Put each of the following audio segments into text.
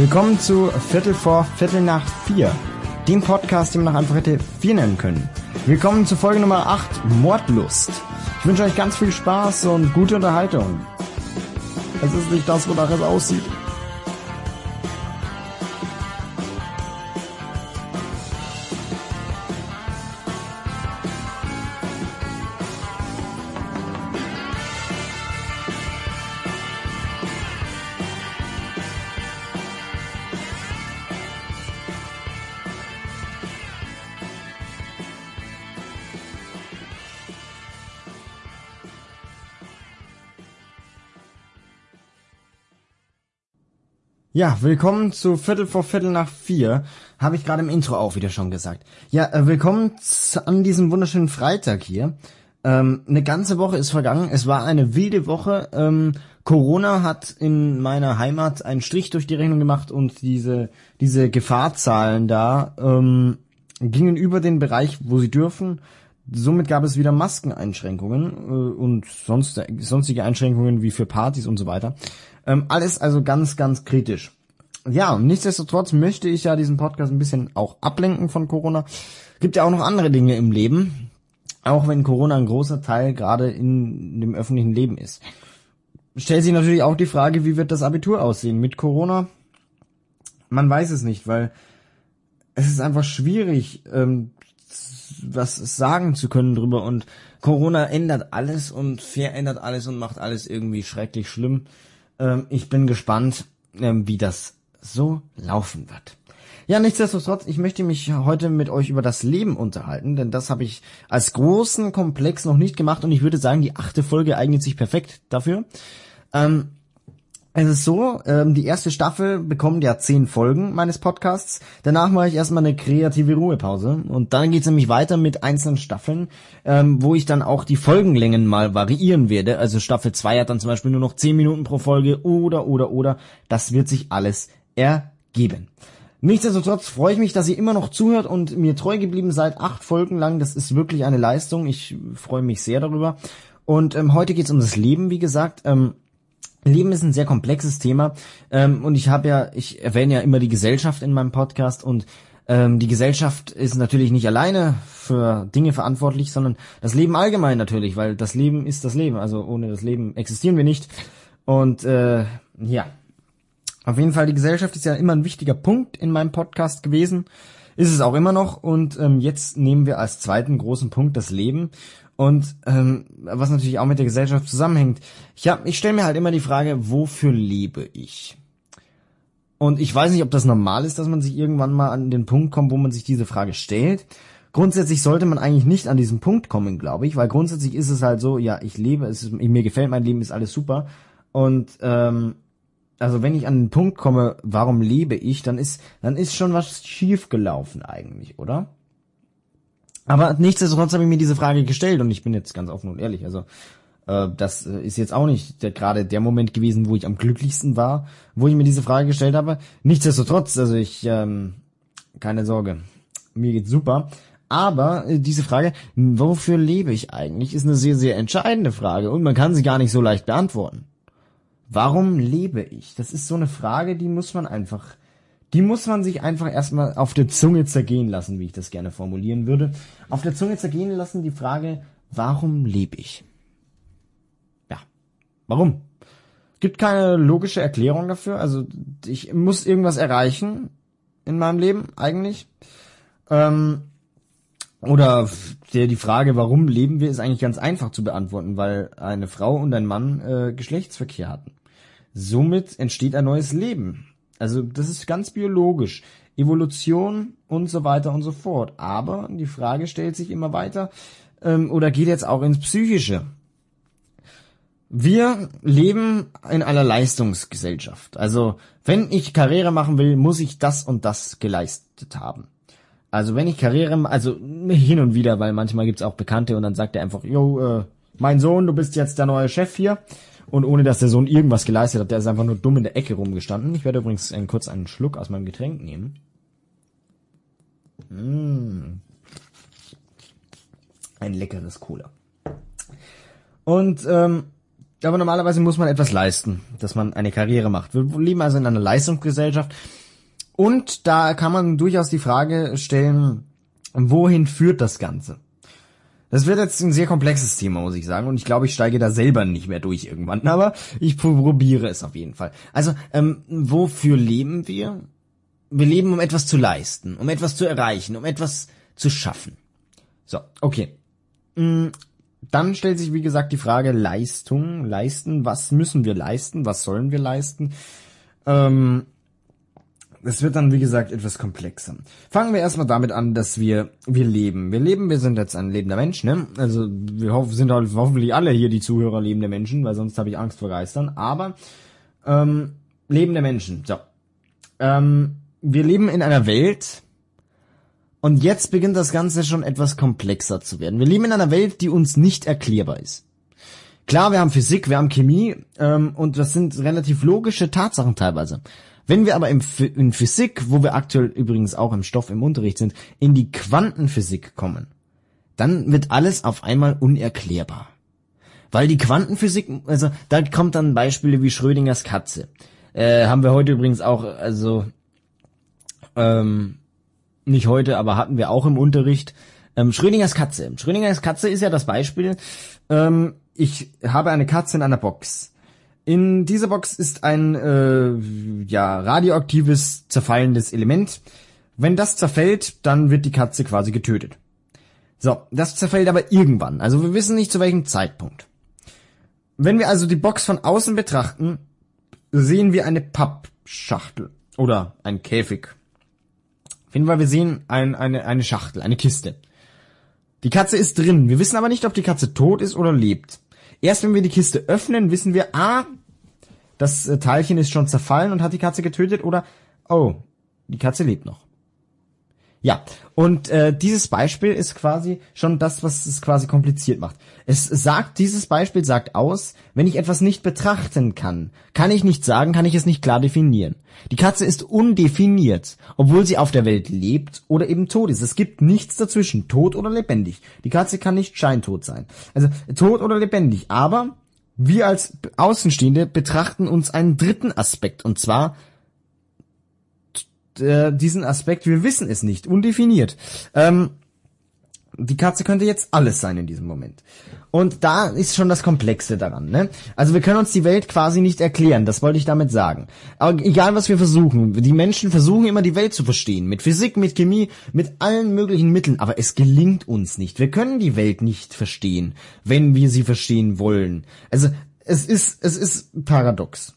Willkommen zu Viertel vor Viertel nach vier, dem Podcast, den man noch einfach hätte vier nennen können. Willkommen zu Folge Nummer 8, Mordlust. Ich wünsche euch ganz viel Spaß und gute Unterhaltung. Es ist nicht das, wonach es aussieht. Ja, willkommen zu Viertel vor Viertel nach vier. Habe ich gerade im Intro auch wieder schon gesagt. Ja, äh, willkommen an diesem wunderschönen Freitag hier. Ähm, eine ganze Woche ist vergangen. Es war eine wilde Woche. Ähm, Corona hat in meiner Heimat einen Strich durch die Rechnung gemacht und diese, diese Gefahrzahlen da ähm, gingen über den Bereich, wo sie dürfen. Somit gab es wieder Maskeneinschränkungen äh, und sonst, sonstige Einschränkungen wie für Partys und so weiter. Ähm, alles also ganz, ganz kritisch. Ja, nichtsdestotrotz möchte ich ja diesen Podcast ein bisschen auch ablenken von Corona. Gibt ja auch noch andere Dinge im Leben, auch wenn Corona ein großer Teil gerade in dem öffentlichen Leben ist. Stellt sich natürlich auch die Frage, wie wird das Abitur aussehen mit Corona? Man weiß es nicht, weil es ist einfach schwierig, ähm, was sagen zu können drüber und Corona ändert alles und verändert alles und macht alles irgendwie schrecklich schlimm. Ähm, ich bin gespannt, ähm, wie das so laufen wird. Ja, nichtsdestotrotz, ich möchte mich heute mit euch über das Leben unterhalten, denn das habe ich als großen Komplex noch nicht gemacht und ich würde sagen, die achte Folge eignet sich perfekt dafür. Ähm, es ist so, ähm, die erste Staffel bekommt ja zehn Folgen meines Podcasts. Danach mache ich erstmal eine kreative Ruhepause und dann geht's nämlich weiter mit einzelnen Staffeln, ähm, wo ich dann auch die Folgenlängen mal variieren werde. Also Staffel 2 hat dann zum Beispiel nur noch zehn Minuten pro Folge oder oder oder. Das wird sich alles ergeben. Nichtsdestotrotz freue ich mich, dass ihr immer noch zuhört und mir treu geblieben seid, acht Folgen lang. Das ist wirklich eine Leistung. Ich freue mich sehr darüber. Und ähm, heute geht's um das Leben, wie gesagt. Ähm, Leben ist ein sehr komplexes Thema. Ähm, und ich habe ja, ich erwähne ja immer die Gesellschaft in meinem Podcast. Und ähm, die Gesellschaft ist natürlich nicht alleine für Dinge verantwortlich, sondern das Leben allgemein natürlich, weil das Leben ist das Leben. Also ohne das Leben existieren wir nicht. Und äh, ja, auf jeden Fall die Gesellschaft ist ja immer ein wichtiger Punkt in meinem Podcast gewesen, ist es auch immer noch. Und ähm, jetzt nehmen wir als zweiten großen Punkt das Leben und ähm, was natürlich auch mit der Gesellschaft zusammenhängt. Ich, hab, ich stelle mir halt immer die Frage, wofür lebe ich? Und ich weiß nicht, ob das normal ist, dass man sich irgendwann mal an den Punkt kommt, wo man sich diese Frage stellt. Grundsätzlich sollte man eigentlich nicht an diesen Punkt kommen, glaube ich, weil grundsätzlich ist es halt so, ja, ich lebe, es ist, mir gefällt mein Leben, ist alles super. Und ähm, also wenn ich an den Punkt komme, warum lebe ich, dann ist, dann ist schon was schief gelaufen eigentlich, oder? Aber nichtsdestotrotz habe ich mir diese Frage gestellt und ich bin jetzt ganz offen und ehrlich. Also äh, das ist jetzt auch nicht der, gerade der Moment gewesen, wo ich am glücklichsten war, wo ich mir diese Frage gestellt habe. Nichtsdestotrotz, also ich ähm, keine Sorge, mir geht's super. Aber äh, diese Frage, wofür lebe ich eigentlich, ist eine sehr, sehr entscheidende Frage und man kann sie gar nicht so leicht beantworten. Warum lebe ich? Das ist so eine Frage, die muss man einfach die muss man sich einfach erstmal auf der Zunge zergehen lassen, wie ich das gerne formulieren würde. Auf der Zunge zergehen lassen die Frage, warum lebe ich? Ja, warum? Gibt keine logische Erklärung dafür. Also ich muss irgendwas erreichen in meinem Leben eigentlich. Ähm, oder der, die Frage, warum leben wir, ist eigentlich ganz einfach zu beantworten, weil eine Frau und ein Mann äh, Geschlechtsverkehr hatten. Somit entsteht ein neues Leben. Also das ist ganz biologisch. Evolution und so weiter und so fort. Aber die Frage stellt sich immer weiter ähm, oder geht jetzt auch ins Psychische. Wir leben in einer Leistungsgesellschaft. Also wenn ich Karriere machen will, muss ich das und das geleistet haben. Also wenn ich Karriere, also hin und wieder, weil manchmal gibt's auch Bekannte und dann sagt er einfach, yo, äh, mein Sohn, du bist jetzt der neue Chef hier. Und ohne dass der Sohn irgendwas geleistet hat, der ist einfach nur dumm in der Ecke rumgestanden. Ich werde übrigens einen, kurz einen Schluck aus meinem Getränk nehmen. Mmh. Ein leckeres Cola. Und ähm, Aber normalerweise muss man etwas leisten, dass man eine Karriere macht. Wir leben also in einer Leistungsgesellschaft. Und da kann man durchaus die Frage stellen, wohin führt das Ganze? Das wird jetzt ein sehr komplexes Thema, muss ich sagen. Und ich glaube, ich steige da selber nicht mehr durch irgendwann. Aber ich probiere es auf jeden Fall. Also, ähm, wofür leben wir? Wir leben, um etwas zu leisten, um etwas zu erreichen, um etwas zu schaffen. So, okay. Mm, dann stellt sich, wie gesagt, die Frage Leistung, leisten. Was müssen wir leisten? Was sollen wir leisten? Ähm, es wird dann, wie gesagt, etwas komplexer. Fangen wir erstmal damit an, dass wir, wir leben. Wir leben, wir sind jetzt ein lebender Mensch, ne? Also, wir hoff, sind halt hoffentlich alle hier die Zuhörer lebende Menschen, weil sonst habe ich Angst vor Geistern. Aber, ähm, lebende Menschen, so. Ähm, wir leben in einer Welt, und jetzt beginnt das Ganze schon etwas komplexer zu werden. Wir leben in einer Welt, die uns nicht erklärbar ist. Klar, wir haben Physik, wir haben Chemie ähm, und das sind relativ logische Tatsachen teilweise. Wenn wir aber im, in Physik, wo wir aktuell übrigens auch im Stoff im Unterricht sind, in die Quantenphysik kommen, dann wird alles auf einmal unerklärbar. Weil die Quantenphysik, also da kommt dann Beispiele wie Schrödingers Katze. Äh, haben wir heute übrigens auch, also ähm, nicht heute, aber hatten wir auch im Unterricht. Ähm, Schrödingers Katze. Schrödingers Katze ist ja das Beispiel. Ähm, ich habe eine Katze in einer Box. In dieser Box ist ein äh, ja radioaktives zerfallendes Element. Wenn das zerfällt, dann wird die Katze quasi getötet. So, das zerfällt aber irgendwann. Also wir wissen nicht zu welchem Zeitpunkt. Wenn wir also die Box von außen betrachten, sehen wir eine Pappschachtel oder ein Käfig auf jeden Fall, wir sehen ein, eine, eine Schachtel, eine Kiste. Die Katze ist drin. Wir wissen aber nicht, ob die Katze tot ist oder lebt. Erst wenn wir die Kiste öffnen, wissen wir, ah, das äh, Teilchen ist schon zerfallen und hat die Katze getötet oder, oh, die Katze lebt noch. Ja, und äh, dieses Beispiel ist quasi schon das, was es quasi kompliziert macht. Es sagt, dieses Beispiel sagt aus, wenn ich etwas nicht betrachten kann, kann ich nicht sagen, kann ich es nicht klar definieren. Die Katze ist undefiniert, obwohl sie auf der Welt lebt oder eben tot ist. Es gibt nichts dazwischen, tot oder lebendig. Die Katze kann nicht scheintot sein. Also tot oder lebendig, aber wir als Außenstehende betrachten uns einen dritten Aspekt, und zwar äh, diesen Aspekt, wir wissen es nicht, undefiniert. Ähm, die Katze könnte jetzt alles sein in diesem Moment. Und da ist schon das Komplexe daran. Ne? Also wir können uns die Welt quasi nicht erklären, das wollte ich damit sagen. Aber egal was wir versuchen, die Menschen versuchen immer die Welt zu verstehen. Mit Physik, mit Chemie, mit allen möglichen Mitteln. Aber es gelingt uns nicht. Wir können die Welt nicht verstehen, wenn wir sie verstehen wollen. Also es ist, es ist paradox.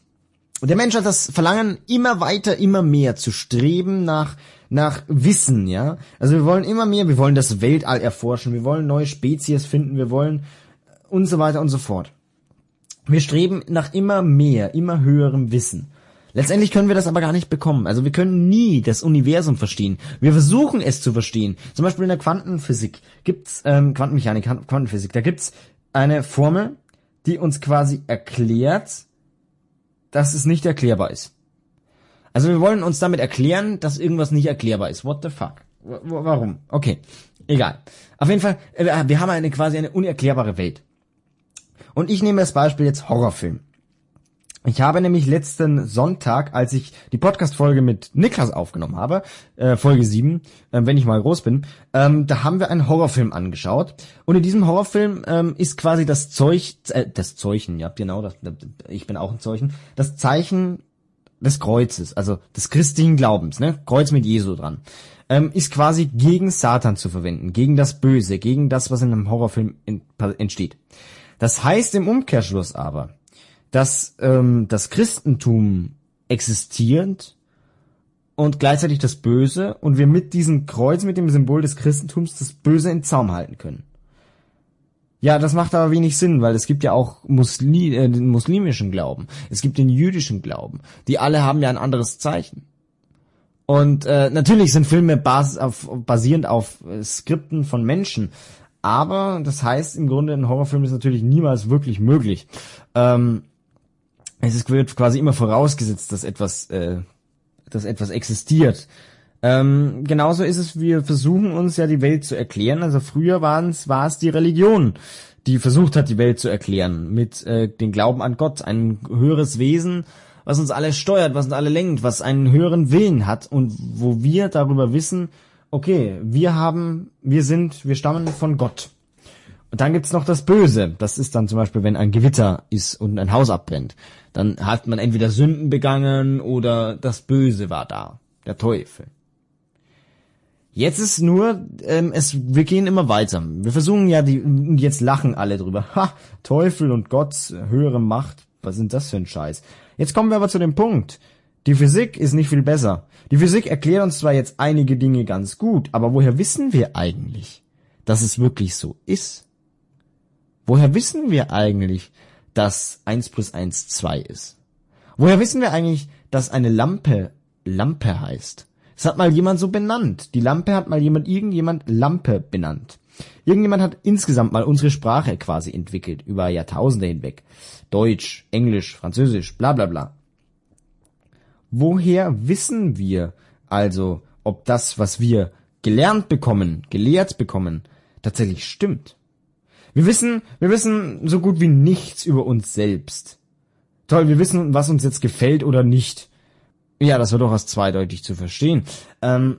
Der Mensch hat das Verlangen, immer weiter, immer mehr zu streben nach, nach Wissen, ja. Also wir wollen immer mehr, wir wollen das Weltall erforschen, wir wollen neue Spezies finden, wir wollen und so weiter und so fort. Wir streben nach immer mehr, immer höherem Wissen. Letztendlich können wir das aber gar nicht bekommen. Also wir können nie das Universum verstehen. Wir versuchen es zu verstehen. Zum Beispiel in der Quantenphysik gibt's ähm, Quantenmechanik, Quantenphysik. Da gibt's eine Formel, die uns quasi erklärt, dass es nicht erklärbar ist. Also wir wollen uns damit erklären, dass irgendwas nicht erklärbar ist. What the fuck? W warum? Okay, egal. Auf jeden Fall, äh, wir haben eine quasi eine unerklärbare Welt. Und ich nehme das Beispiel jetzt Horrorfilm. Ich habe nämlich letzten Sonntag, als ich die Podcast-Folge mit Niklas aufgenommen habe, äh, Folge 7, äh, wenn ich mal groß bin, ähm, da haben wir einen Horrorfilm angeschaut. Und in diesem Horrorfilm ähm, ist quasi das Zeug, äh, das Zeichen, ja genau, das, ich bin auch ein Zeichen, das Zeichen des Kreuzes, also des christlichen Glaubens, ne, Kreuz mit Jesu dran, ähm, ist quasi gegen Satan zu verwenden, gegen das Böse, gegen das, was in einem Horrorfilm in, entsteht. Das heißt im Umkehrschluss aber, dass ähm, das Christentum existiert und gleichzeitig das Böse und wir mit diesem Kreuz, mit dem Symbol des Christentums, das Böse in Zaum halten können. Ja, das macht aber wenig Sinn, weil es gibt ja auch Musli äh, den muslimischen Glauben, es gibt den jüdischen Glauben, die alle haben ja ein anderes Zeichen. Und äh, natürlich sind Filme bas auf, basierend auf äh, Skripten von Menschen, aber das heißt im Grunde, ein Horrorfilm ist natürlich niemals wirklich möglich. Ähm, es wird quasi immer vorausgesetzt, dass etwas, äh, dass etwas existiert. Ähm, genauso ist es, wir versuchen uns ja die Welt zu erklären. Also früher war es, war es die Religion, die versucht hat, die Welt zu erklären. Mit äh, dem Glauben an Gott, ein höheres Wesen, was uns alle steuert, was uns alle lenkt, was einen höheren Willen hat und wo wir darüber wissen, okay, wir haben, wir sind, wir stammen von Gott. Und dann gibt's noch das Böse. Das ist dann zum Beispiel, wenn ein Gewitter ist und ein Haus abbrennt. Dann hat man entweder Sünden begangen oder das Böse war da. Der Teufel. Jetzt ist nur, ähm, es, wir gehen immer weiter. Wir versuchen ja die, jetzt lachen alle drüber. Ha, Teufel und Gott, höhere Macht. Was sind das für ein Scheiß? Jetzt kommen wir aber zu dem Punkt. Die Physik ist nicht viel besser. Die Physik erklärt uns zwar jetzt einige Dinge ganz gut, aber woher wissen wir eigentlich, dass es wirklich so ist? Woher wissen wir eigentlich, dass 1 plus 1 2 ist? Woher wissen wir eigentlich, dass eine Lampe Lampe heißt? Es hat mal jemand so benannt. Die Lampe hat mal jemand, irgendjemand Lampe benannt. Irgendjemand hat insgesamt mal unsere Sprache quasi entwickelt, über Jahrtausende hinweg. Deutsch, Englisch, Französisch, bla bla bla. Woher wissen wir also, ob das, was wir gelernt bekommen, gelehrt bekommen, tatsächlich stimmt? Wir wissen, wir wissen so gut wie nichts über uns selbst. Toll, wir wissen, was uns jetzt gefällt oder nicht. Ja, das war durchaus zweideutig zu verstehen. Ähm,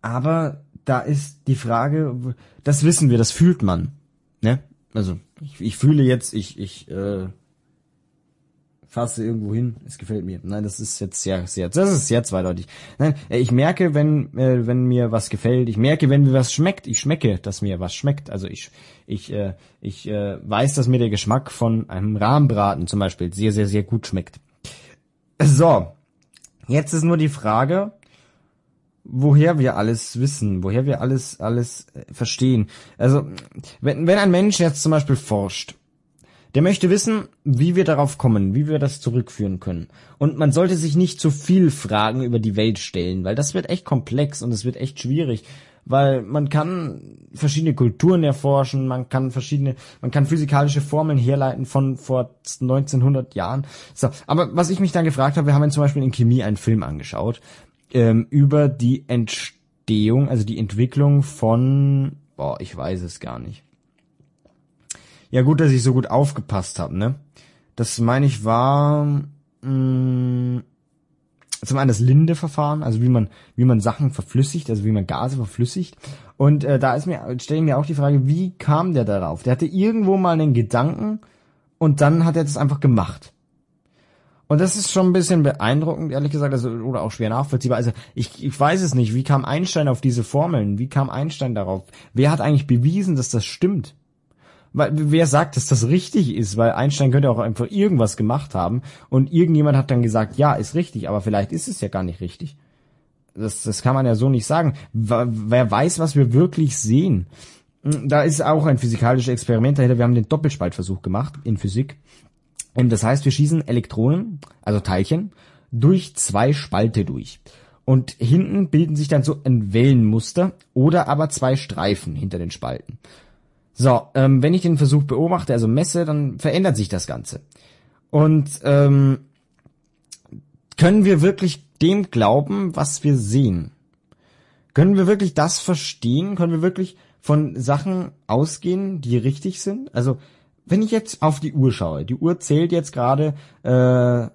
aber da ist die Frage, das wissen wir, das fühlt man. Ne? Also ich, ich fühle jetzt, ich, ich äh, fasse irgendwo hin, es gefällt mir. Nein, das ist jetzt sehr, sehr, das ist sehr zweideutig. Nein, äh, ich merke, wenn, äh, wenn mir was gefällt, ich merke, wenn mir was schmeckt, ich schmecke, dass mir was schmeckt. Also ich, ich, äh, ich äh, weiß, dass mir der Geschmack von einem Rahmbraten zum Beispiel sehr, sehr, sehr gut schmeckt. So, jetzt ist nur die Frage, woher wir alles wissen, woher wir alles, alles äh, verstehen. Also, wenn, wenn ein Mensch jetzt zum Beispiel forscht der möchte wissen, wie wir darauf kommen, wie wir das zurückführen können. Und man sollte sich nicht zu viel Fragen über die Welt stellen, weil das wird echt komplex und es wird echt schwierig, weil man kann verschiedene Kulturen erforschen, man kann verschiedene, man kann physikalische Formeln herleiten von vor 1900 Jahren. So, aber was ich mich dann gefragt habe, wir haben zum Beispiel in Chemie einen Film angeschaut ähm, über die Entstehung, also die Entwicklung von, boah, ich weiß es gar nicht ja gut, dass ich so gut aufgepasst habe, ne? Das meine ich war mh, mm, zum einen das Linde-Verfahren, also wie man wie man Sachen verflüssigt, also wie man Gase verflüssigt. Und äh, da ist mir stelle ich mir auch die Frage, wie kam der darauf? Der hatte irgendwo mal einen Gedanken und dann hat er das einfach gemacht. Und das ist schon ein bisschen beeindruckend, ehrlich gesagt, also, oder auch schwer nachvollziehbar. Also ich, ich weiß es nicht. Wie kam Einstein auf diese Formeln? Wie kam Einstein darauf? Wer hat eigentlich bewiesen, dass das stimmt? Weil, wer sagt, dass das richtig ist? Weil Einstein könnte auch einfach irgendwas gemacht haben und irgendjemand hat dann gesagt, ja, ist richtig, aber vielleicht ist es ja gar nicht richtig. Das, das kann man ja so nicht sagen. Wer weiß, was wir wirklich sehen? Hm, da ist auch ein physikalisches Experiment dahinter. Wir haben den Doppelspaltversuch gemacht in Physik. Und das heißt, wir schießen Elektronen, also Teilchen, durch zwei Spalte durch. Und hinten bilden sich dann so ein Wellenmuster oder aber zwei Streifen hinter den Spalten. So, ähm, wenn ich den Versuch beobachte, also messe, dann verändert sich das Ganze. Und ähm, können wir wirklich dem glauben, was wir sehen? Können wir wirklich das verstehen? Können wir wirklich von Sachen ausgehen, die richtig sind? Also, wenn ich jetzt auf die Uhr schaue, die Uhr zählt jetzt gerade äh,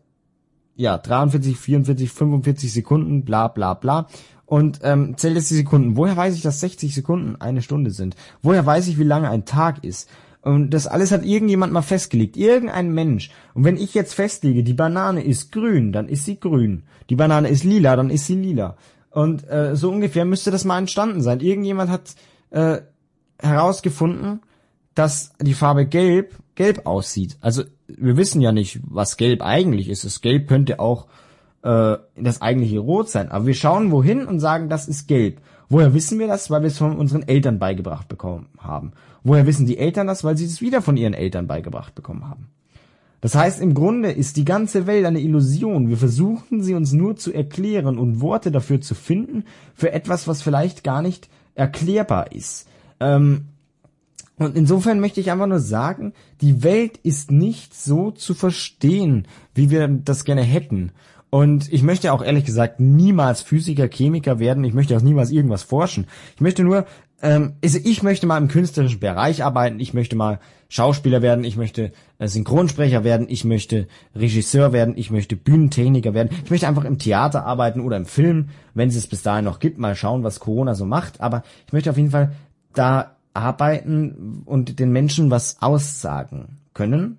ja 43, 44, 45 Sekunden, bla bla bla und ähm, zählt jetzt die Sekunden. Woher weiß ich, dass 60 Sekunden eine Stunde sind? Woher weiß ich, wie lange ein Tag ist? Und das alles hat irgendjemand mal festgelegt, irgendein Mensch. Und wenn ich jetzt festlege, die Banane ist grün, dann ist sie grün. Die Banane ist lila, dann ist sie lila. Und äh, so ungefähr müsste das mal entstanden sein. Irgendjemand hat äh, herausgefunden, dass die Farbe Gelb gelb aussieht. Also wir wissen ja nicht, was Gelb eigentlich ist. Das Gelb könnte auch äh, das eigentliche Rot sein. Aber wir schauen wohin und sagen, das ist gelb. Woher wissen wir das? Weil wir es von unseren Eltern beigebracht bekommen haben. Woher wissen die Eltern das? Weil sie es wieder von ihren Eltern beigebracht bekommen haben. Das heißt, im Grunde ist die ganze Welt eine Illusion. Wir versuchen sie uns nur zu erklären und Worte dafür zu finden, für etwas, was vielleicht gar nicht erklärbar ist. Ähm, und insofern möchte ich einfach nur sagen, die Welt ist nicht so zu verstehen, wie wir das gerne hätten. Und ich möchte auch ehrlich gesagt niemals Physiker, Chemiker werden. Ich möchte auch niemals irgendwas forschen. Ich möchte nur, ähm, also ich möchte mal im künstlerischen Bereich arbeiten. Ich möchte mal Schauspieler werden. Ich möchte äh, Synchronsprecher werden. Ich möchte Regisseur werden. Ich möchte Bühnentechniker werden. Ich möchte einfach im Theater arbeiten oder im Film, wenn es es bis dahin noch gibt. Mal schauen, was Corona so macht. Aber ich möchte auf jeden Fall da arbeiten und den Menschen was aussagen können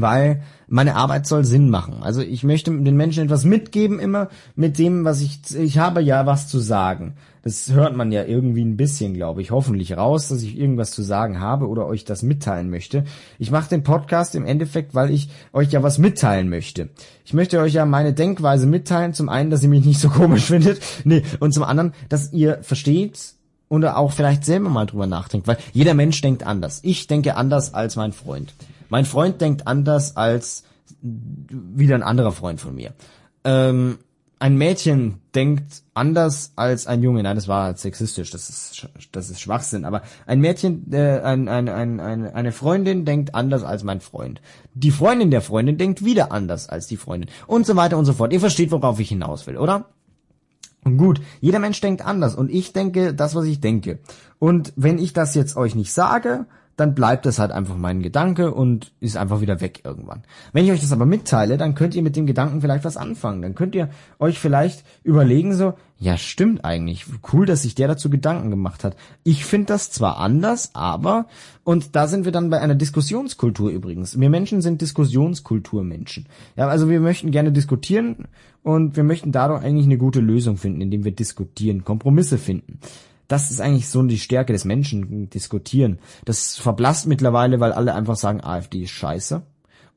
weil meine Arbeit soll Sinn machen. Also ich möchte den Menschen etwas mitgeben immer mit dem, was ich ich habe ja was zu sagen. Das hört man ja irgendwie ein bisschen, glaube ich, hoffentlich raus, dass ich irgendwas zu sagen habe oder euch das mitteilen möchte. Ich mache den Podcast im Endeffekt, weil ich euch ja was mitteilen möchte. Ich möchte euch ja meine Denkweise mitteilen. Zum einen, dass ihr mich nicht so komisch findet, nee, und zum anderen, dass ihr versteht, oder auch vielleicht selber mal drüber nachdenkt, weil jeder Mensch denkt anders. Ich denke anders als mein Freund. Mein Freund denkt anders als wieder ein anderer Freund von mir. Ähm, ein Mädchen denkt anders als ein Junge. Nein, das war sexistisch, das ist, das ist Schwachsinn. Aber ein Mädchen, äh, ein, ein, ein, ein, eine Freundin denkt anders als mein Freund. Die Freundin der Freundin denkt wieder anders als die Freundin. Und so weiter und so fort. Ihr versteht, worauf ich hinaus will, oder? Und gut, jeder Mensch denkt anders und ich denke das, was ich denke. Und wenn ich das jetzt euch nicht sage, dann bleibt das halt einfach mein Gedanke und ist einfach wieder weg irgendwann. Wenn ich euch das aber mitteile, dann könnt ihr mit dem Gedanken vielleicht was anfangen. Dann könnt ihr euch vielleicht überlegen so, ja stimmt eigentlich, cool, dass sich der dazu Gedanken gemacht hat. Ich finde das zwar anders, aber, und da sind wir dann bei einer Diskussionskultur übrigens. Wir Menschen sind Diskussionskulturmenschen. Ja, also wir möchten gerne diskutieren und wir möchten dadurch eigentlich eine gute Lösung finden, indem wir diskutieren, Kompromisse finden das ist eigentlich so die Stärke des Menschen, diskutieren. Das verblasst mittlerweile, weil alle einfach sagen, AfD ist scheiße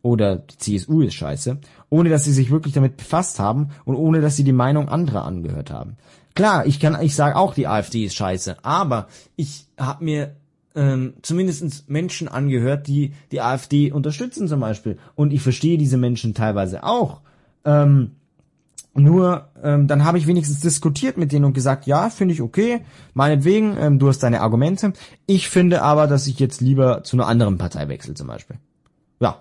oder die CSU ist scheiße, ohne dass sie sich wirklich damit befasst haben und ohne dass sie die Meinung anderer angehört haben. Klar, ich kann, ich sage auch, die AfD ist scheiße, aber ich habe mir ähm, zumindest Menschen angehört, die die AfD unterstützen zum Beispiel. Und ich verstehe diese Menschen teilweise auch. Ähm, nur, ähm, dann habe ich wenigstens diskutiert mit denen und gesagt, ja, finde ich okay, meinetwegen, ähm, du hast deine Argumente. Ich finde aber, dass ich jetzt lieber zu einer anderen Partei wechsle zum Beispiel. Ja.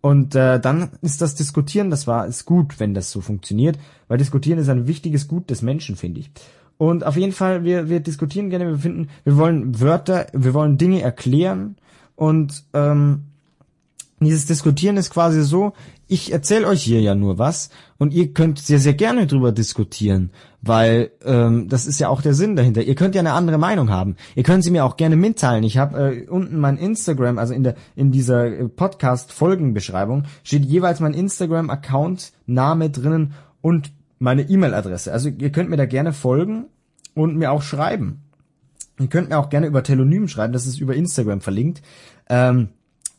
Und äh, dann ist das Diskutieren, das war ist gut, wenn das so funktioniert, weil Diskutieren ist ein wichtiges Gut des Menschen, finde ich. Und auf jeden Fall, wir, wir diskutieren gerne, wir finden, wir wollen Wörter, wir wollen Dinge erklären und ähm, dieses Diskutieren ist quasi so, ich erzähle euch hier ja nur was und ihr könnt sehr, sehr gerne drüber diskutieren, weil ähm, das ist ja auch der Sinn dahinter. Ihr könnt ja eine andere Meinung haben. Ihr könnt sie mir auch gerne mitteilen. Ich habe äh, unten mein Instagram, also in der in dieser äh, Podcast-Folgenbeschreibung steht jeweils mein Instagram-Account, Name drinnen und meine E-Mail-Adresse. Also ihr könnt mir da gerne folgen und mir auch schreiben. Ihr könnt mir auch gerne über Telonym schreiben, das ist über Instagram verlinkt. Ähm,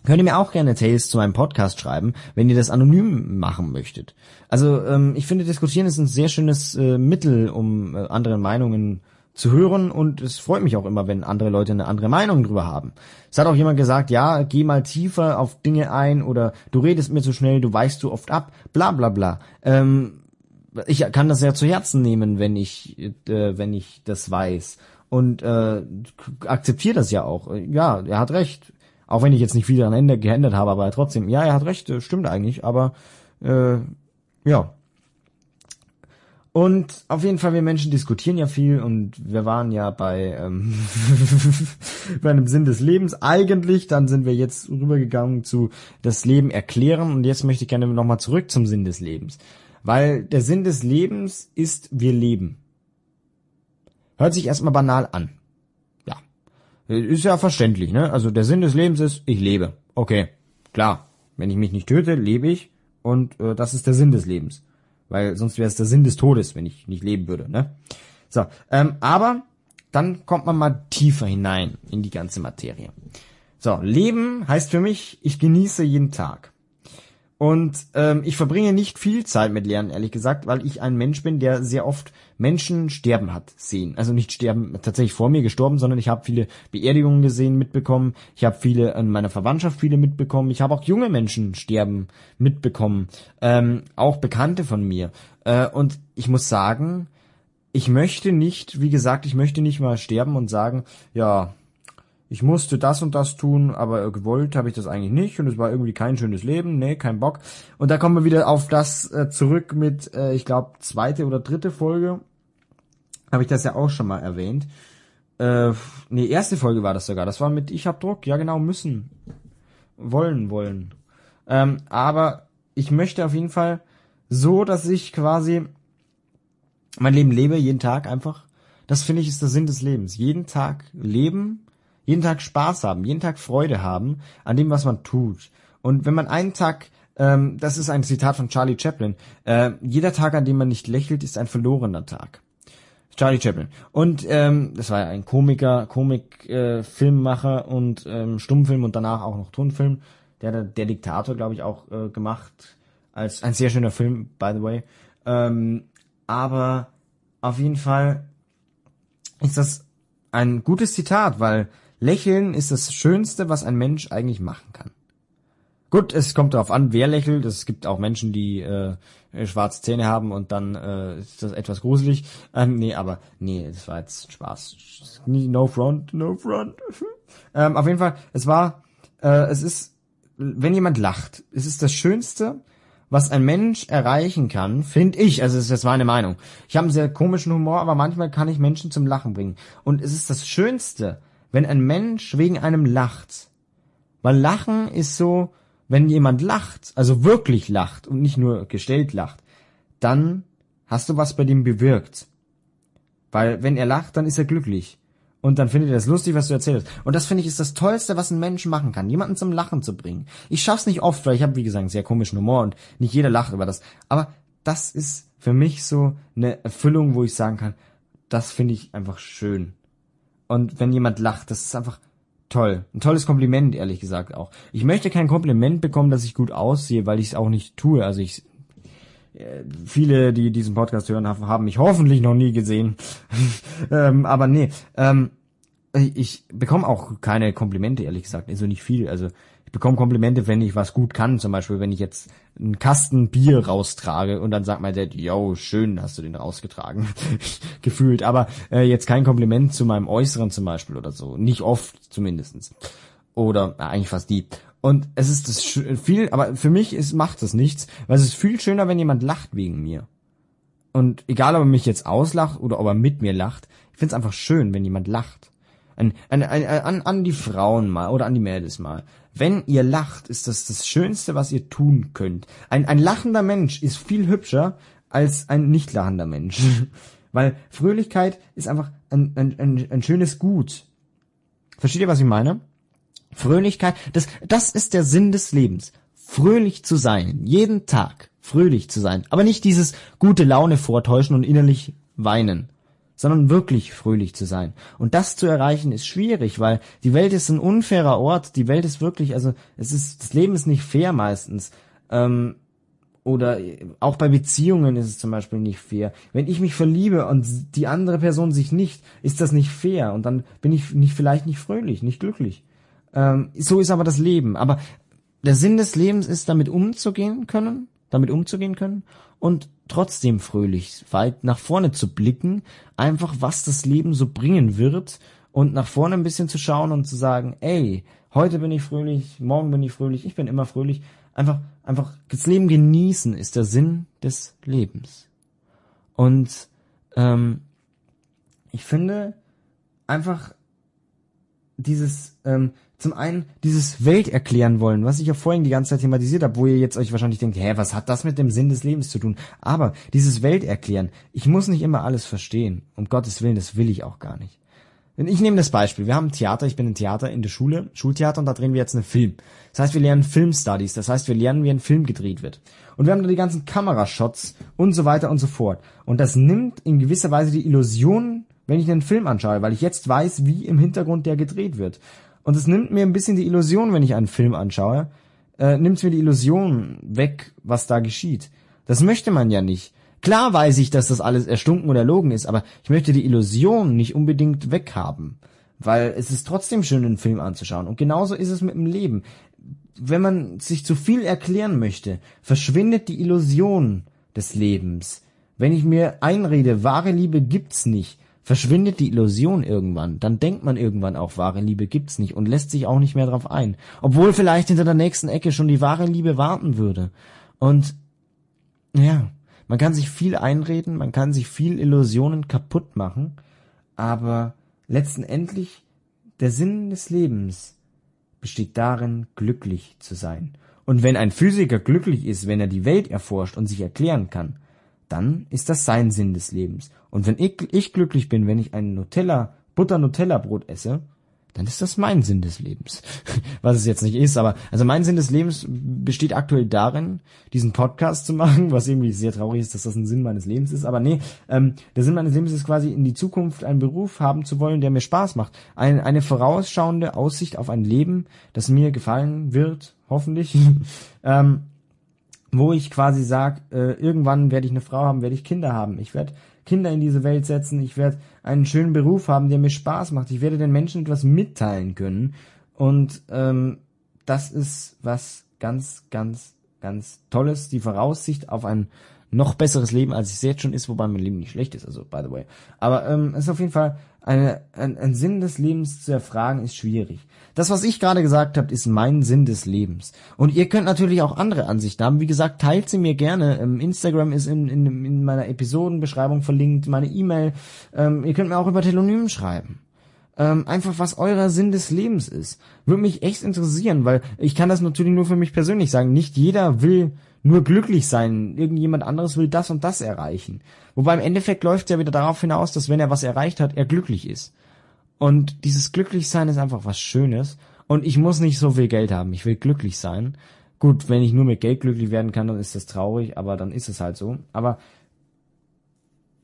Könnt ihr mir auch gerne Tales zu meinem Podcast schreiben, wenn ihr das anonym machen möchtet. Also ähm, ich finde, diskutieren ist ein sehr schönes äh, Mittel, um äh, andere Meinungen zu hören und es freut mich auch immer, wenn andere Leute eine andere Meinung drüber haben. Es hat auch jemand gesagt, ja, geh mal tiefer auf Dinge ein oder du redest mir zu schnell, du weichst zu oft ab, bla bla bla. Ähm, ich kann das ja zu Herzen nehmen, wenn ich, äh, wenn ich das weiß und äh, akzeptiere das ja auch. Ja, er hat recht auch wenn ich jetzt nicht viel daran geändert habe, aber trotzdem, ja, er hat recht, stimmt eigentlich, aber äh, ja. Und auf jeden Fall, wir Menschen diskutieren ja viel und wir waren ja bei, ähm, bei einem Sinn des Lebens eigentlich. Dann sind wir jetzt rübergegangen zu das Leben erklären und jetzt möchte ich gerne nochmal zurück zum Sinn des Lebens. Weil der Sinn des Lebens ist, wir leben. Hört sich erstmal banal an. Ist ja verständlich, ne? Also der Sinn des Lebens ist, ich lebe. Okay, klar. Wenn ich mich nicht töte, lebe ich und äh, das ist der Sinn des Lebens. Weil sonst wäre es der Sinn des Todes, wenn ich nicht leben würde, ne? So, ähm, aber dann kommt man mal tiefer hinein in die ganze Materie. So, Leben heißt für mich, ich genieße jeden Tag. Und ähm, ich verbringe nicht viel Zeit mit Lernen, ehrlich gesagt, weil ich ein Mensch bin, der sehr oft Menschen sterben hat sehen. Also nicht sterben tatsächlich vor mir gestorben, sondern ich habe viele Beerdigungen gesehen, mitbekommen. Ich habe viele in meiner Verwandtschaft viele mitbekommen. Ich habe auch junge Menschen sterben mitbekommen, ähm, auch Bekannte von mir. Äh, und ich muss sagen, ich möchte nicht, wie gesagt, ich möchte nicht mal sterben und sagen, ja, ich musste das und das tun, aber gewollt habe ich das eigentlich nicht und es war irgendwie kein schönes Leben, nee, kein Bock. Und da kommen wir wieder auf das äh, zurück mit, äh, ich glaube, zweite oder dritte Folge. Habe ich das ja auch schon mal erwähnt. Äh, nee, erste Folge war das sogar. Das war mit Ich hab Druck, ja genau, müssen. Wollen, wollen. Ähm, aber ich möchte auf jeden Fall so, dass ich quasi mein Leben lebe, jeden Tag einfach. Das finde ich ist der Sinn des Lebens. Jeden Tag leben jeden Tag Spaß haben, jeden Tag Freude haben an dem, was man tut. Und wenn man einen Tag, ähm, das ist ein Zitat von Charlie Chaplin, äh, jeder Tag, an dem man nicht lächelt, ist ein verlorener Tag. Charlie Chaplin. Und ähm, das war ja ein Komiker, Komik, äh, und ähm, Stummfilm und danach auch noch Tonfilm. Der hat der Diktator, glaube ich, auch äh, gemacht. Als ein sehr schöner Film, by the way. Ähm, aber auf jeden Fall ist das ein gutes Zitat, weil Lächeln ist das Schönste, was ein Mensch eigentlich machen kann. Gut, es kommt darauf an, wer lächelt. Es gibt auch Menschen, die äh, schwarze Zähne haben und dann äh, ist das etwas gruselig. Ähm, nee, aber nee, das war jetzt Spaß. No front, no front. ähm, auf jeden Fall, es war, äh, es ist, wenn jemand lacht, es ist das Schönste, was ein Mensch erreichen kann, finde ich, also das ist jetzt meine Meinung. Ich habe einen sehr komischen Humor, aber manchmal kann ich Menschen zum Lachen bringen. Und es ist das Schönste, wenn ein Mensch wegen einem lacht. Weil Lachen ist so, wenn jemand lacht, also wirklich lacht und nicht nur gestellt lacht, dann hast du was bei dem bewirkt. Weil wenn er lacht, dann ist er glücklich. Und dann findet er das lustig, was du erzählst. Und das finde ich ist das Tollste, was ein Mensch machen kann, jemanden zum Lachen zu bringen. Ich schaff's nicht oft, weil ich habe, wie gesagt, sehr komischen Humor und nicht jeder lacht über das. Aber das ist für mich so eine Erfüllung, wo ich sagen kann, das finde ich einfach schön. Und wenn jemand lacht, das ist einfach toll. Ein tolles Kompliment, ehrlich gesagt auch. Ich möchte kein Kompliment bekommen, dass ich gut aussehe, weil ich es auch nicht tue. Also ich äh, viele, die diesen Podcast hören, haben mich hoffentlich noch nie gesehen. ähm, aber nee, ähm, ich bekomme auch keine Komplimente, ehrlich gesagt. Also nicht viel. Also bekomme Komplimente, wenn ich was gut kann. Zum Beispiel, wenn ich jetzt einen Kasten Bier raustrage und dann sagt mein Dad, yo, schön hast du den rausgetragen. Gefühlt. Aber äh, jetzt kein Kompliment zu meinem Äußeren zum Beispiel oder so. Nicht oft zumindestens. Oder äh, eigentlich fast die. Und es ist das viel, aber für mich ist, macht das nichts, weil es ist viel schöner, wenn jemand lacht wegen mir. Und egal, ob er mich jetzt auslacht oder ob er mit mir lacht, ich find's einfach schön, wenn jemand lacht. An, an, an, an die Frauen mal oder an die Mädels mal. Wenn ihr lacht, ist das das Schönste, was ihr tun könnt. Ein, ein lachender Mensch ist viel hübscher als ein nicht lachender Mensch. Weil Fröhlichkeit ist einfach ein, ein, ein, ein schönes Gut. Versteht ihr, was ich meine? Fröhlichkeit, das, das ist der Sinn des Lebens. Fröhlich zu sein. Jeden Tag fröhlich zu sein. Aber nicht dieses gute Laune vortäuschen und innerlich weinen sondern wirklich fröhlich zu sein. Und das zu erreichen ist schwierig, weil die Welt ist ein unfairer Ort. Die Welt ist wirklich, also es ist, das Leben ist nicht fair meistens. Ähm, oder auch bei Beziehungen ist es zum Beispiel nicht fair. Wenn ich mich verliebe und die andere Person sich nicht, ist das nicht fair. Und dann bin ich nicht, vielleicht nicht fröhlich, nicht glücklich. Ähm, so ist aber das Leben. Aber der Sinn des Lebens ist, damit umzugehen können, damit umzugehen können und trotzdem fröhlich weit nach vorne zu blicken, einfach was das Leben so bringen wird und nach vorne ein bisschen zu schauen und zu sagen, ey, heute bin ich fröhlich, morgen bin ich fröhlich, ich bin immer fröhlich. Einfach, einfach das Leben genießen ist der Sinn des Lebens. Und ähm, ich finde einfach dieses ähm, zum einen dieses Welt erklären wollen, was ich ja vorhin die ganze Zeit thematisiert habe, wo ihr jetzt euch wahrscheinlich denkt, hä, was hat das mit dem Sinn des Lebens zu tun? Aber dieses Welt erklären, ich muss nicht immer alles verstehen. Um Gottes Willen, das will ich auch gar nicht. Ich nehme das Beispiel. Wir haben Theater, ich bin im Theater in der Schule, Schultheater, und da drehen wir jetzt einen Film. Das heißt, wir lernen Filmstudies, das heißt, wir lernen, wie ein Film gedreht wird. Und wir haben da die ganzen Kamerashots und so weiter und so fort. Und das nimmt in gewisser Weise die Illusion, wenn ich einen Film anschaue, weil ich jetzt weiß, wie im Hintergrund der gedreht wird. Und es nimmt mir ein bisschen die Illusion, wenn ich einen Film anschaue, äh, nimmt mir die Illusion weg, was da geschieht. Das möchte man ja nicht. Klar weiß ich, dass das alles erstunken oder erlogen ist, aber ich möchte die Illusion nicht unbedingt weghaben. Weil es ist trotzdem schön, einen Film anzuschauen. Und genauso ist es mit dem Leben. Wenn man sich zu viel erklären möchte, verschwindet die Illusion des Lebens. Wenn ich mir einrede, wahre Liebe gibt's nicht, verschwindet die Illusion irgendwann, dann denkt man irgendwann auch, wahre Liebe gibt's nicht und lässt sich auch nicht mehr drauf ein. Obwohl vielleicht hinter der nächsten Ecke schon die wahre Liebe warten würde. Und ja, man kann sich viel einreden, man kann sich viel Illusionen kaputt machen, aber letztendlich der Sinn des Lebens besteht darin, glücklich zu sein. Und wenn ein Physiker glücklich ist, wenn er die Welt erforscht und sich erklären kann, dann ist das sein Sinn des Lebens. Und wenn ich, ich glücklich bin, wenn ich ein Nutella, Butter-Nutella-Brot esse, dann ist das mein Sinn des Lebens. Was es jetzt nicht ist, aber also mein Sinn des Lebens besteht aktuell darin, diesen Podcast zu machen, was irgendwie sehr traurig ist, dass das ein Sinn meines Lebens ist. Aber nee, ähm, der Sinn meines Lebens ist quasi in die Zukunft einen Beruf haben zu wollen, der mir Spaß macht. Ein, eine vorausschauende Aussicht auf ein Leben, das mir gefallen wird, hoffentlich. ähm, wo ich quasi sage, äh, irgendwann werde ich eine Frau haben, werde ich Kinder haben. Ich werde Kinder in diese Welt setzen, ich werde einen schönen Beruf haben, der mir Spaß macht. Ich werde den Menschen etwas mitteilen können. Und ähm, das ist was ganz, ganz, ganz Tolles. Die Voraussicht auf ein noch besseres Leben, als es jetzt schon ist, wobei mein Leben nicht schlecht ist, also by the way. Aber ähm, es ist auf jeden Fall eine, ein, ein Sinn des Lebens zu erfragen, ist schwierig. Das, was ich gerade gesagt habe, ist mein Sinn des Lebens. Und ihr könnt natürlich auch andere Ansichten haben. Wie gesagt, teilt sie mir gerne. Ähm, Instagram ist in, in, in meiner Episodenbeschreibung verlinkt, meine E-Mail. Ähm, ihr könnt mir auch über Telonym schreiben. Ähm, einfach was euer Sinn des Lebens ist. Würde mich echt interessieren, weil ich kann das natürlich nur für mich persönlich sagen. Nicht jeder will nur glücklich sein. Irgendjemand anderes will das und das erreichen. Wobei im Endeffekt läuft es ja wieder darauf hinaus, dass wenn er was erreicht hat, er glücklich ist. Und dieses Glücklichsein ist einfach was Schönes. Und ich muss nicht so viel Geld haben. Ich will glücklich sein. Gut, wenn ich nur mit Geld glücklich werden kann, dann ist das traurig, aber dann ist es halt so. Aber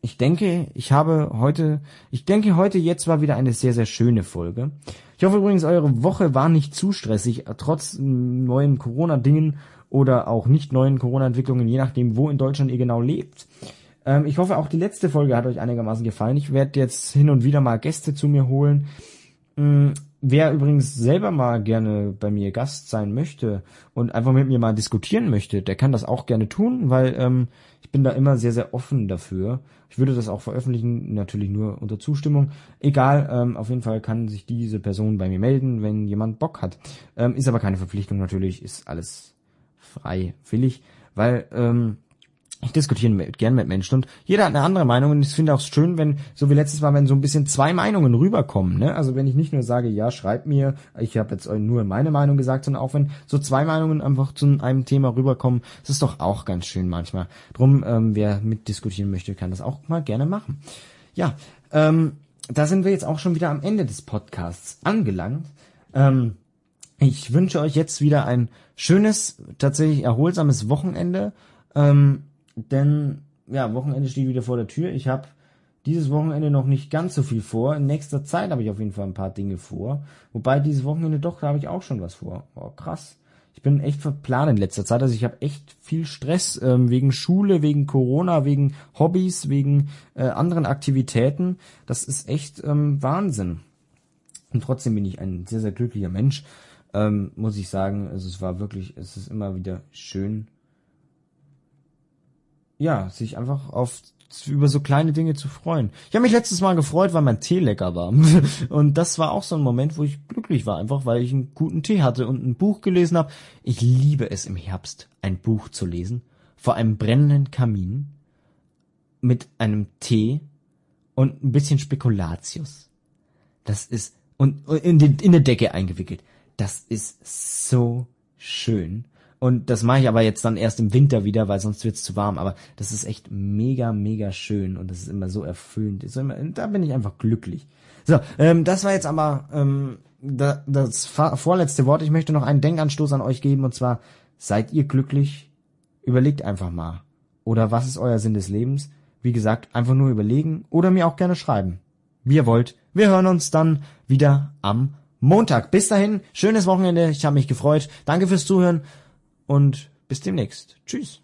ich denke, ich habe heute, ich denke heute jetzt war wieder eine sehr, sehr schöne Folge. Ich hoffe übrigens, eure Woche war nicht zu stressig, trotz neuen Corona-Dingen oder auch nicht neuen Corona-Entwicklungen, je nachdem, wo in Deutschland ihr genau lebt. Ähm, ich hoffe, auch die letzte Folge hat euch einigermaßen gefallen. Ich werde jetzt hin und wieder mal Gäste zu mir holen. Ähm, wer übrigens selber mal gerne bei mir Gast sein möchte und einfach mit mir mal diskutieren möchte, der kann das auch gerne tun, weil ähm, ich bin da immer sehr, sehr offen dafür. Ich würde das auch veröffentlichen, natürlich nur unter Zustimmung. Egal, ähm, auf jeden Fall kann sich diese Person bei mir melden, wenn jemand Bock hat. Ähm, ist aber keine Verpflichtung natürlich, ist alles freiwillig, weil ähm, ich diskutiere mit, gern mit Menschen und jeder hat eine andere Meinung und ich finde auch schön, wenn, so wie letztes Mal, wenn so ein bisschen zwei Meinungen rüberkommen, ne? Also wenn ich nicht nur sage, ja, schreibt mir, ich habe jetzt nur meine Meinung gesagt, sondern auch wenn so zwei Meinungen einfach zu einem Thema rüberkommen, das ist doch auch ganz schön manchmal. Drum, ähm, wer mitdiskutieren möchte, kann das auch mal gerne machen. Ja, ähm, da sind wir jetzt auch schon wieder am Ende des Podcasts angelangt. Ähm, ich wünsche euch jetzt wieder ein schönes, tatsächlich erholsames Wochenende. Ähm, denn ja, Wochenende steht wieder vor der Tür. Ich habe dieses Wochenende noch nicht ganz so viel vor. In nächster Zeit habe ich auf jeden Fall ein paar Dinge vor. Wobei dieses Wochenende doch, da habe ich auch schon was vor. Oh, krass. Ich bin echt verplant in letzter Zeit. Also ich habe echt viel Stress ähm, wegen Schule, wegen Corona, wegen Hobbys, wegen äh, anderen Aktivitäten. Das ist echt ähm, Wahnsinn. Und trotzdem bin ich ein sehr, sehr glücklicher Mensch. Ähm, muss ich sagen, also es war wirklich, es ist immer wieder schön, ja, sich einfach auf über so kleine Dinge zu freuen. Ich habe mich letztes Mal gefreut, weil mein Tee lecker war. Und das war auch so ein Moment, wo ich glücklich war, einfach weil ich einen guten Tee hatte und ein Buch gelesen habe. Ich liebe es im Herbst, ein Buch zu lesen, vor einem brennenden Kamin, mit einem Tee und ein bisschen Spekulatius. Das ist, und in, die, in eine Decke eingewickelt. Das ist so schön. Und das mache ich aber jetzt dann erst im Winter wieder, weil sonst wird's zu warm. Aber das ist echt mega, mega schön und das ist immer so erfüllend. Immer, da bin ich einfach glücklich. So, ähm, das war jetzt aber ähm, da, das vorletzte Wort. Ich möchte noch einen Denkanstoß an euch geben und zwar, seid ihr glücklich? Überlegt einfach mal. Oder was ist euer Sinn des Lebens? Wie gesagt, einfach nur überlegen oder mir auch gerne schreiben. Wie ihr wollt. Wir hören uns dann wieder am Montag. Bis dahin, schönes Wochenende. Ich habe mich gefreut. Danke fürs Zuhören und bis demnächst. Tschüss.